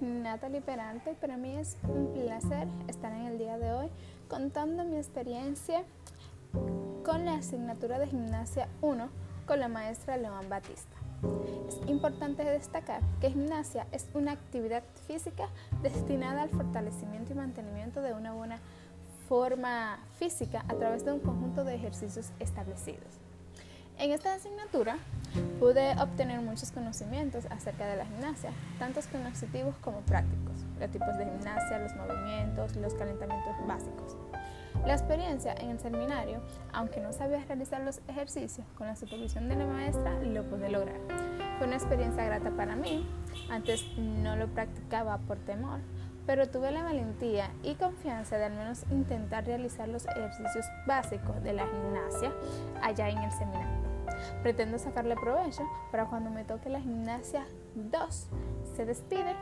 Natalie Perante para mí es un placer estar en el día de hoy contando mi experiencia con la asignatura de gimnasia 1 con la maestra León Batista. Es importante destacar que gimnasia es una actividad física destinada al fortalecimiento y mantenimiento de una buena forma física a través de un conjunto de ejercicios establecidos. En esta asignatura pude obtener muchos conocimientos acerca de la gimnasia, tantos cognitivos como prácticos, los tipos de gimnasia, los movimientos, los calentamientos básicos. La experiencia en el seminario, aunque no sabía realizar los ejercicios, con la supervisión de la maestra lo pude lograr. Fue una experiencia grata para mí, antes no lo practicaba por temor, pero tuve la valentía y confianza de al menos intentar realizar los ejercicios básicos de la gimnasia allá en el seminario. Pretendo sacarle provecho para cuando me toque la gimnasia 2. Se despide.